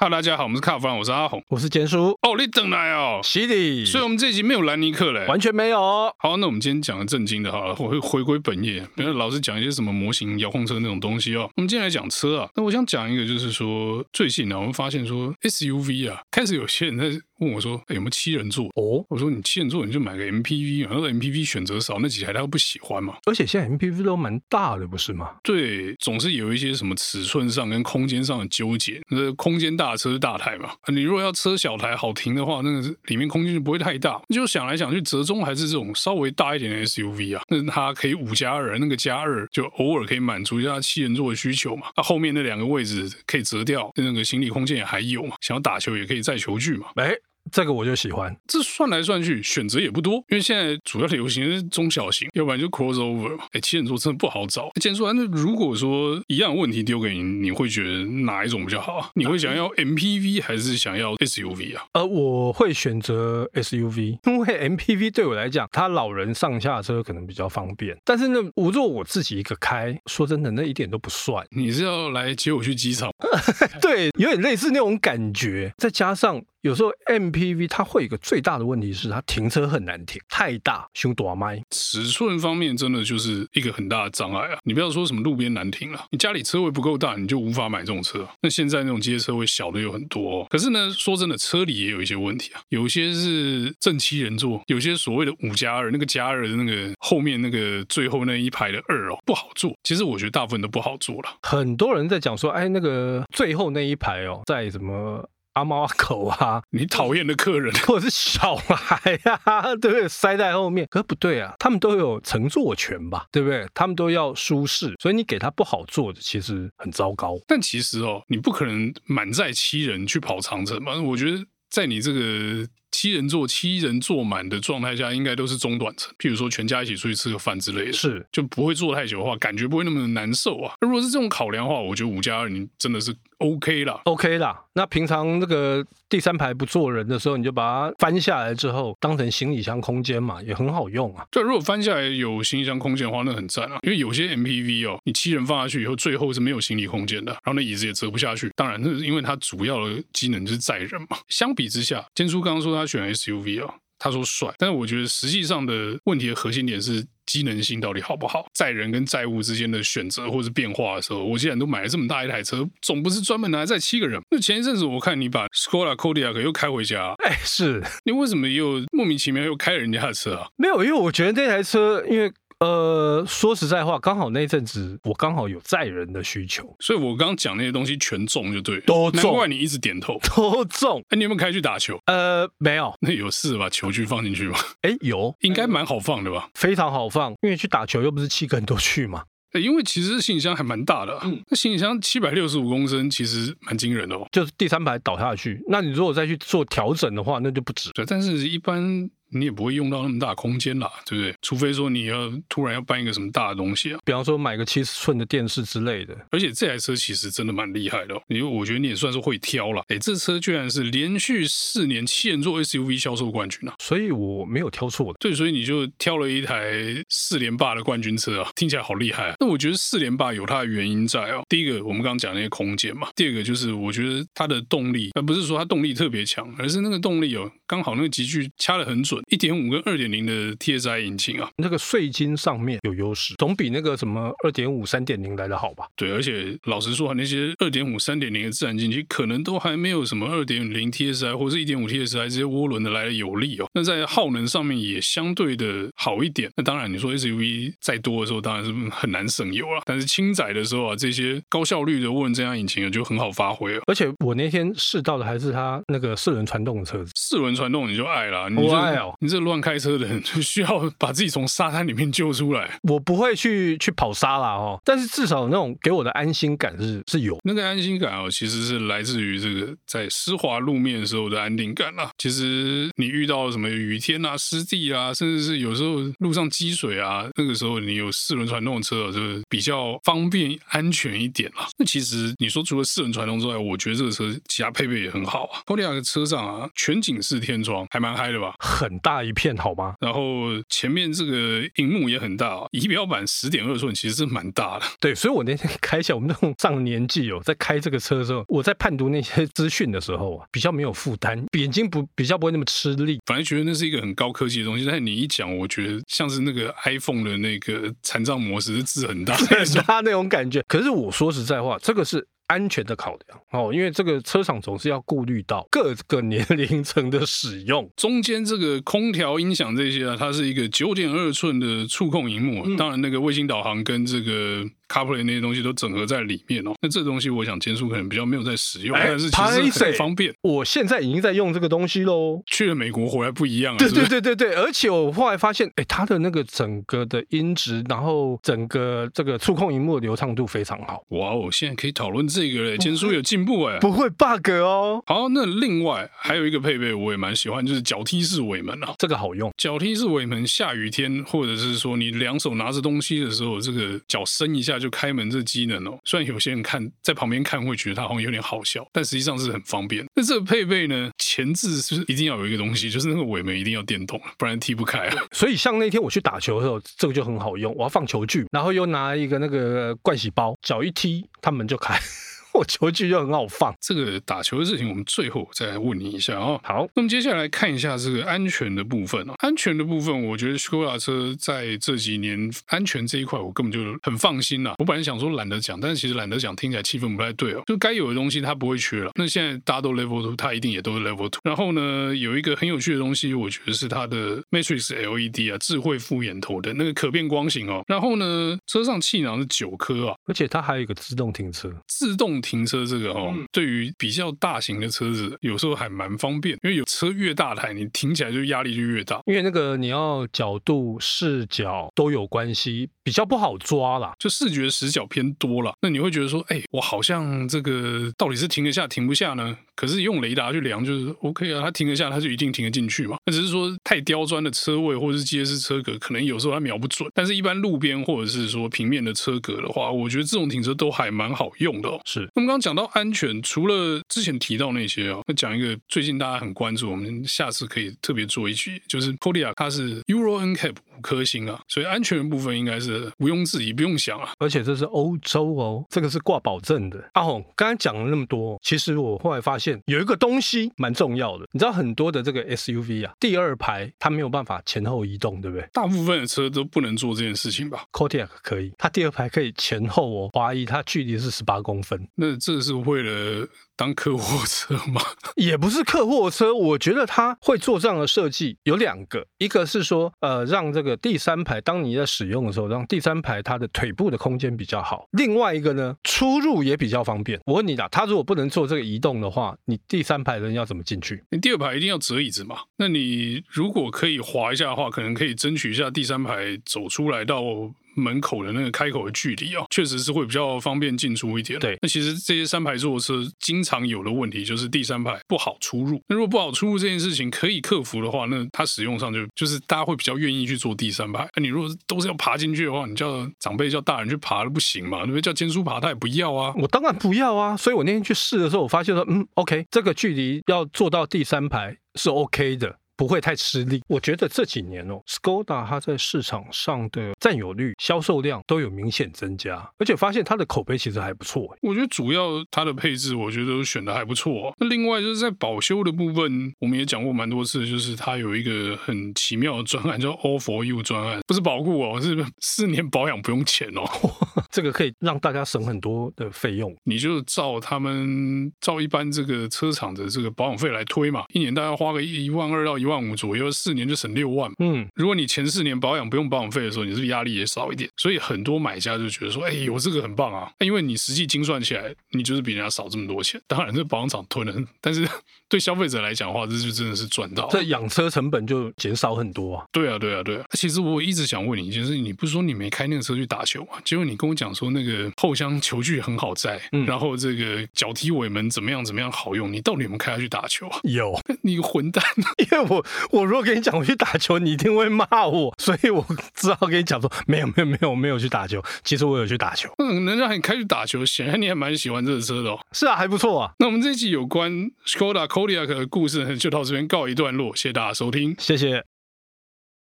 哈喽，大家好，我们是卡弗兰，我是阿红，我是杰叔。哦，你等来哦，犀利。所以，我们这集没有兰尼克嘞，完全没有。好，那我们今天讲的正经的，好了，我会回归本业，不要老是讲一些什么模型、遥控车那种东西哦。我们今天来讲车啊，那我想讲一个，就是说最近呢、啊，我们发现说 SUV 啊，开始有些人在。问我说：“欸、有没有七人座？”哦，我说：“你七人座你就买个 MPV 嘛，然后 MPV 选择少，那几台他又不喜欢嘛。而且现在 MPV 都蛮大的，不是吗？对，总是有一些什么尺寸上跟空间上的纠结。那空间大车是大台嘛，你如果要车小台好停的话，那个里面空间就不会太大。就想来想去，折中还是这种稍微大一点的 SUV 啊，那它可以五加二，那个加二就偶尔可以满足一下七人座的需求嘛。那后面那两个位置可以折掉，那个行李空间也还有嘛，想要打球也可以载球具嘛。哎。这个我就喜欢，这算来算去选择也不多，因为现在主要流行的是中小型，要不然就 crossover 嘛。哎，七人座真的不好找。既然说，那如果说一样问题丢给你，你会觉得哪一种比较好啊？你会想要 MPV 还是想要 SUV 啊？呃，我会选择 SUV，因为 MPV 对我来讲，它老人上下车可能比较方便。但是呢，我如果我自己一个开，说真的，那一点都不帅。你是要来接我去机场？对，有点类似那种感觉，再加上。有时候 MPV 它会有一个最大的问题是它停车很难停，太大，胸大麦，尺寸方面真的就是一个很大的障碍啊！你不要说什么路边难停了，你家里车位不够大，你就无法买这种车。那现在那种街车位小的有很多，哦，可是呢，说真的，车里也有一些问题啊，有些是正七人座，有些所谓的五加二，那个加二的那个后面那个最后那一排的二哦，不好坐。其实我觉得大部分都不好坐了。很多人在讲说，哎，那个最后那一排哦，在什么？阿猫阿狗啊，你讨厌的客人，或者是小孩呀、啊，对不对？塞在后面，可不对啊，他们都有乘坐权吧，对不对？他们都要舒适，所以你给他不好坐的，其实很糟糕。但其实哦，你不可能满载七人去跑长城嘛。我觉得在你这个。七人座，七人坐满的状态下，应该都是中短程。譬如说，全家一起出去吃个饭之类的，是就不会坐太久的话，感觉不会那么难受啊。如果是这种考量的话，我觉得五加二你真的是 OK 啦，OK 啦。那平常那个第三排不坐人的时候，你就把它翻下来之后，当成行李箱空间嘛，也很好用啊。对，如果翻下来有行李箱空间的话，那很赞啊。因为有些 MPV 哦，你七人放下去以后，最后是没有行李空间的，然后那椅子也折不下去。当然，那是因为它主要的机能就是载人嘛。相比之下，坚叔刚刚说他选 SUV 啊，他说帅，但是我觉得实际上的问题的核心点是机能性到底好不好？载人跟载物之间的选择或是变化的时候，我既然都买了这么大一台车，总不是专门拿来载七个人。那前一阵子我看你把 Skoda Kodiaq 又开回家，哎，是你为什么又莫名其妙又开人家的车啊？没有，因为我觉得这台车，因为。呃，说实在话，刚好那阵子我刚好有载人的需求，所以我刚刚讲那些东西全中就对，都中。难怪你一直点头，都中。哎，你有没有开去打球？呃，没有。那有事把球具放进去吗？哎，有，应该蛮好放的吧？非常好放，因为去打球又不是七个人都去嘛。哎，因为其实行李箱还蛮大的，嗯，那行李箱七百六十五公升，其实蛮惊人的哦。就是第三排倒下去，那你如果再去做调整的话，那就不止。对，但是一般。你也不会用到那么大空间啦，对不对？除非说你要突然要搬一个什么大的东西啊，比方说买个七十寸的电视之类的。而且这台车其实真的蛮厉害的，因为我觉得你也算是会挑了。哎，这车居然是连续四年七人座 SUV 销售冠军啊！所以我没有挑错的。对，所以你就挑了一台四连霸的冠军车啊，听起来好厉害啊。那我觉得四连霸有它的原因在哦。第一个，我们刚刚讲那些空间嘛；第二个，就是我觉得它的动力，而不是说它动力特别强，而是那个动力哦，刚好那个集距掐得很准，一点五跟二。点零的 TSI 引擎啊，那个税金上面有优势，总比那个什么二点五、三点零来的好吧？对，而且老实说，那些二点五、三点零的自然进气可能都还没有什么二点零 TSI 或者一点五 TSI 这些涡轮的来的有力哦。那在耗能上面也相对的好一点。那当然，你说 SUV 再多的时候，当然是很难省油了。但是轻载的时候啊，这些高效率的涡轮增压引擎啊就很好发挥了。而且我那天试到的还是它那个四轮传动的车子，四轮传动你就爱了，你我爱哦，你这乱开车。的人就需要把自己从沙滩里面救出来。我不会去去跑沙啦哦，但是至少那种给我的安心感是是有。那个安心感哦，其实是来自于这个在湿滑路面的时候的安定感啦。其实你遇到什么雨天啊、湿地啊，甚至是有时候路上积水啊，那个时候你有四轮传动的车，就是比较方便安全一点啦。那其实你说除了四轮传动之外，我觉得这个车其他配备也很好啊。高迪亚的车上啊，全景式天窗还蛮嗨的吧？很大一片，好吗？然后前面这个荧幕也很大哦，仪表板十点二寸，其实是蛮大的。对，所以我那天开一下，我们这种上年纪哦，在开这个车的时候，我在判读那些资讯的时候啊，比较没有负担，眼睛不比较不会那么吃力。反正觉得那是一个很高科技的东西，但是你一讲，我觉得像是那个 iPhone 的那个残障模式，字很大，很大那种感觉。可是我说实在话，这个是。安全的考量哦，因为这个车厂总是要顾虑到 各个年龄层的使用。中间这个空调、音响这些啊，它是一个九点二寸的触控荧幕，嗯、当然那个卫星导航跟这个。CarPlay 那些东西都整合在里面哦，那这东西我想兼叔可能比较没有在使用，但是其实很方便。我现在已经在用这个东西喽。去了美国回来不一样了，对对对对对，而且我后来发现，哎，它的那个整个的音质，然后整个这个触控荧幕的流畅度非常好。哇哦，现在可以讨论这个嘞，兼叔有进步哎，不会 bug 哦。好，那另外还有一个配备我也蛮喜欢，就是脚踢式尾门啊，这个好用。脚踢式尾门，下雨天或者是说你两手拿着东西的时候，这个脚伸一下就开门，这机能哦，虽然有些人看在旁边看会觉得它好像有点好笑，但实际上是很方便。那这个配备呢，前置是一定要有一个东西，就是那个尾门一定要电动，不然踢不开啊。所以像那天我去打球的时候，这个就很好用。我要放球具，然后又拿一个那个盥洗包，脚一踢，它门就开。我球具就很好放，这个打球的事情，我们最后再来问你一下哦。好，那么接下来看一下这个安全的部分哦。安全的部分，我觉得 Skoda 车在这几年安全这一块，我根本就很放心了。我本来想说懒得讲，但是其实懒得讲，听起来气氛不太对哦。就该有的东西它不会缺了。那现在大家都 Level Two，它一定也都是 Level Two。然后呢，有一个很有趣的东西，我觉得是它的 Matrix LED 啊，智慧复眼头的那个可变光型哦。然后呢，车上气囊是九颗啊，而且它还有一个自动停车，自动停车这个哦。对于比较大型的车子，有时候还蛮方便，因为有车越大台，你停起来就压力就越大。因为那个你要角度、视角都有关系，比较不好抓啦，就视觉死角偏多了。那你会觉得说，哎，我好像这个到底是停得下停不下呢？可是用雷达去量就是 OK 啊，它停得下，它就一定停得进去嘛。那只是说太刁钻的车位或者是结实车格，可能有时候它瞄不准。但是，一般路边或者是说平面的车格的话，我觉得这种停车都还蛮好用的哦。是。那么刚刚讲到安全，除了之前提到那些啊，那讲一个最近大家很关注，我们下次可以特别做一集，就是 Podia 它是 Euro NCAP 五颗星啊，所以安全的部分应该是毋庸置疑，不用想啊。而且这是欧洲哦，这个是挂保证的。阿红刚才讲了那么多，其实我后来发现有一个东西蛮重要的，你知道很多的这个 SUV 啊，第二排它没有办法前后移动，对不对？大部分的车都不能做这件事情吧？Kodiaq 可以，它第二排可以前后哦，怀疑它距离是十八公分。那这是为了。当客货车吗？也不是客货车，我觉得它会做这样的设计有两个，一个是说，呃，让这个第三排当你在使用的时候，让第三排它的腿部的空间比较好；另外一个呢，出入也比较方便。我问你啦，它如果不能做这个移动的话，你第三排人要怎么进去？你第二排一定要折椅子嘛？那你如果可以滑一下的话，可能可以争取一下第三排走出来到。门口的那个开口的距离啊，确实是会比较方便进出一点。对，那其实这些三排座车经常有的问题就是第三排不好出入。那如果不好出入这件事情可以克服的话，那它使用上就就是大家会比较愿意去坐第三排。那你如果都是要爬进去的话，你叫长辈叫大人去爬都不行嘛？那叫兼叔爬他也不要啊。我当然不要啊。所以我那天去试的时候，我发现说，嗯，OK，这个距离要坐到第三排是 OK 的。不会太吃力。我觉得这几年哦，Skoda 它在市场上的占有率、销售量都有明显增加，而且发现它的口碑其实还不错。我觉得主要它的配置，我觉得都选的还不错。那另外就是在保修的部分，我们也讲过蛮多次，就是它有一个很奇妙的专案，叫 All for You 专案，不是保固哦，是四年保养不用钱哦。这个可以让大家省很多的费用。你就照他们照一般这个车厂的这个保养费来推嘛，一年大概花个一万二到一。万五左右，四年就省六万。嗯，如果你前四年保养不用保养费的时候，你是不是压力也少一点？所以很多买家就觉得说，哎，我这个很棒啊！因为你实际精算起来，你就是比人家少这么多钱。当然，这保养厂吞了，但是对消费者来讲的话，这就真的是赚到。这养车成本就减少很多啊。对啊，对啊，对啊。其实我一直想问你一件事，你不是说你没开那个车去打球吗？结果你跟跟我讲说那个后箱球具很好载，嗯、然后这个脚踢尾门怎么样怎么样好用，你到底有没有开下去打球啊？有，你个混蛋！因为我我如果跟你讲我去打球，你一定会骂我，所以我只好跟你讲说没有没有没有没有去打球。其实我有去打球。嗯，能让你开去打球，显然你还蛮喜欢这个车的哦。是啊，还不错啊。那我们这一期有关 Skoda Kodiaq 的故事就到这边告一段落，谢谢大家收听，谢谢。